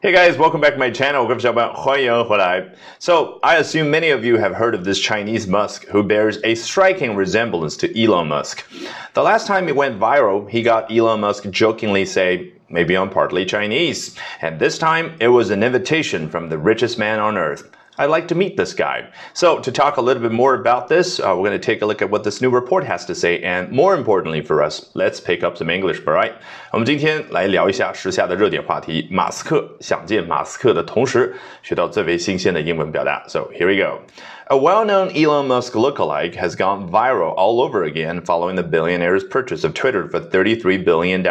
Hey guys, welcome back to my channel. So, I assume many of you have heard of this Chinese Musk who bears a striking resemblance to Elon Musk. The last time it went viral, he got Elon Musk jokingly say, maybe I'm partly Chinese. And this time, it was an invitation from the richest man on earth. I'd like to meet this guy. So, to talk a little bit more about this, uh, we're going to take a look at what this new report has to say, and more importantly for us, let's pick up some English. All right，我们今天来聊一下时下的热点话题，马斯克想见马斯克的同时，学到最为新鲜的英文表达。So here we go. A well-known Elon Musk lookalike has gone viral all over again following the billionaire's purchase of Twitter for 33 billion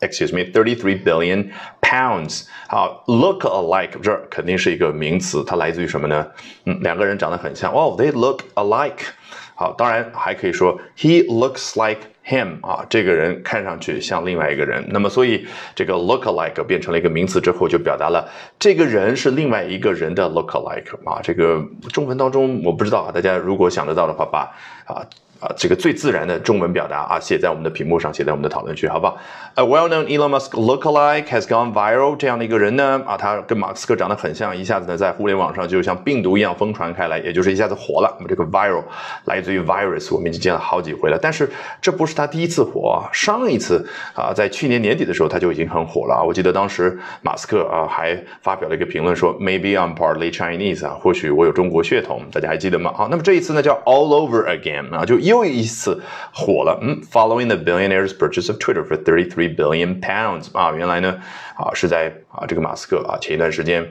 excuse me 33 billion pounds. 好，lookalike 这肯定是一个名词，它来自于什么呢？嗯，两个人长得很像。哦、，they look alike。好，当然还可以说 he looks like him 啊，这个人看上去像另外一个人。那么，所以这个 look alike 变成了一个名词之后，就表达了这个人是另外一个人的 look alike 啊。这个中文当中我不知道啊，大家如果想得到的话，把啊。啊，这个最自然的中文表达啊，写在我们的屏幕上，写在我们的讨论区，好不好？A well-known Elon Musk lookalike has gone viral。这样的一个人呢，啊，他跟马斯克长得很像，一下子呢，在互联网上就像病毒一样疯传开来，也就是一下子火了。那么这个 viral 来自于 virus，我们已经见了好几回了。但是这不是他第一次火啊，上一次啊，在去年年底的时候他就已经很火了啊。我记得当时马斯克啊还发表了一个评论说，Maybe I'm partly Chinese 啊，或许我有中国血统，大家还记得吗？好，那么这一次呢叫 all over again 啊，就一又一次火了，嗯，following the billionaire's purchase of Twitter for thirty three billion pounds 啊，原来呢啊是在啊这个马斯克啊前一段时间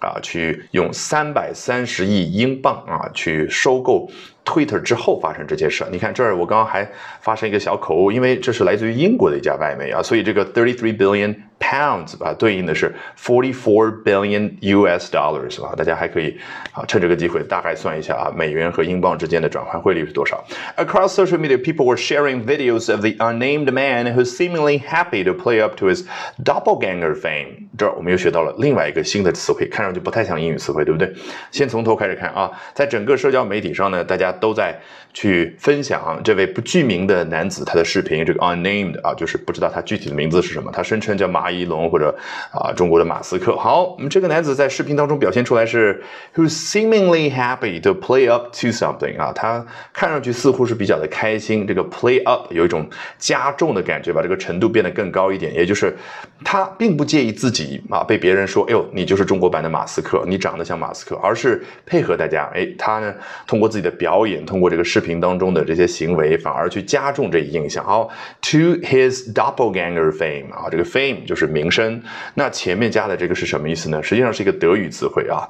啊去用三百三十亿英镑啊去收购。Twitter 之后发生这件事，你看这儿我刚刚还发生一个小口误，因为这是来自于英国的一家外媒啊，所以这个 thirty three billion pounds 啊，对应的是 forty four billion US dollars 啊，大家还可以啊趁这个机会大概算一下啊，美元和英镑之间的转换汇率是多少？Across social media, people were sharing videos of the unnamed man who's seemingly happy to play up to his doppelganger fame。 这儿我们又学到了另外一个新的词汇，看上去不太像英语词汇，对不对？先从头开始看啊，在整个社交媒体上呢，大家。都在去分享这位不具名的男子他的视频，这个 unnamed 啊，就是不知道他具体的名字是什么。他声称叫马一龙或者啊中国的马斯克。好，我们这个男子在视频当中表现出来是 who seemingly happy to play up to something 啊，他看上去似乎是比较的开心。这个 play up 有一种加重的感觉，把这个程度变得更高一点，也就是他并不介意自己啊被别人说，哎呦，你就是中国版的马斯克，你长得像马斯克，而是配合大家。哎，他呢通过自己的表演通过这个视频当中的这些行为，反而去加重这一印象。好，to his doppelganger fame 啊，这个 fame 就是名声。那前面加的这个是什么意思呢？实际上是一个德语词汇啊。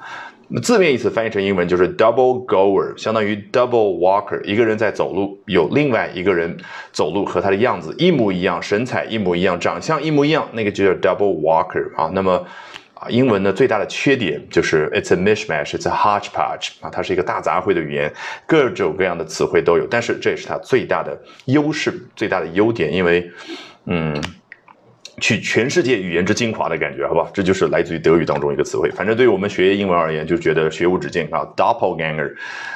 字面意思翻译成英文就是 double goer，相当于 double walker。一个人在走路，有另外一个人走路和他的样子一模一样，神采一模一样，长相一模一样，那个就叫 double walker 啊。那么。啊，英文呢最大的缺点就是 it's a mishmash，it's a hodgepodge 啊，它是一个大杂烩的语言，各种各样的词汇都有。但是这也是它最大的优势，最大的优点，因为，嗯。取全世界语言之精华的感觉，好不好？这就是来自于德语当中一个词汇。反正对于我们学英文而言，就觉得学无止境啊。Doppelganger，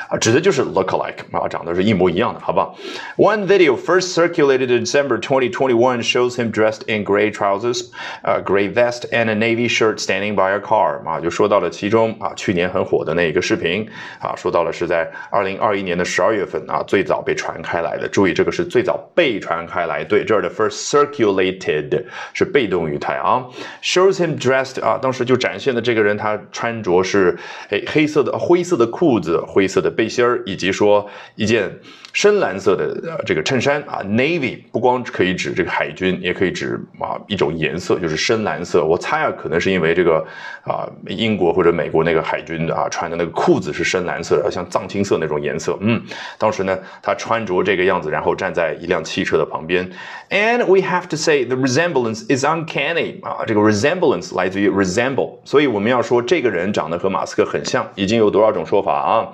啊，指的就是 look-alike 啊，长得是一模一样的，好不好？One video first circulated in December 2021 shows him dressed in gray trousers, a gray vest, and a navy shirt standing by a car。啊，就说到了其中啊，去年很火的那一个视频啊，说到了是在二零二一年的十二月份啊，最早被传开来的。注意，这个是最早被传开来。对，这儿的 first circulated。是被动语态啊，shows him dressed 啊，当时就展现的这个人他穿着是哎黑色的灰色的裤子、灰色的背心儿，以及说一件深蓝色的呃这个衬衫啊，navy 不光可以指这个海军，也可以指啊一种颜色，就是深蓝色。我猜啊，可能是因为这个啊英国或者美国那个海军啊穿的那个裤子是深蓝色的，像藏青色那种颜色。嗯，当时呢他穿着这个样子，然后站在一辆汽车的旁边，and we have to say the resemblance。is uncanny 啊，这个 resemblance 来自于 resemble，所以我们要说这个人长得和马斯克很像，已经有多少种说法啊？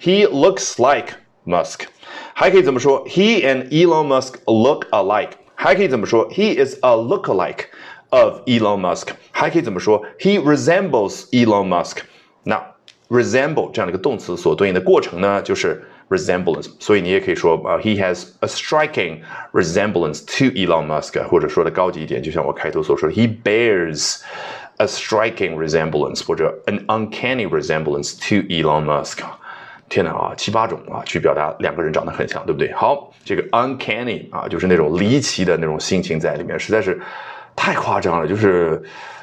He looks like Musk，还可以怎么说？He and Elon Musk look alike，还可以怎么说？He is a lookalike of Elon Musk，还可以怎么说？He resembles Elon Musk。 那 resemble 这样的一个动词所对应的过程呢，就是 resemblance，所以你也可以说啊、uh,，he has a striking resemblance to Elon Musk，或者说的高级一点，就像我开头所说的，he bears a striking resemblance 或者 an uncanny resemblance to Elon Musk。天哪啊，七八种啊，去表达两个人长得很像，对不对？好，这个 uncanny 啊，就是那种离奇的那种心情在里面，实在是太夸张了，就是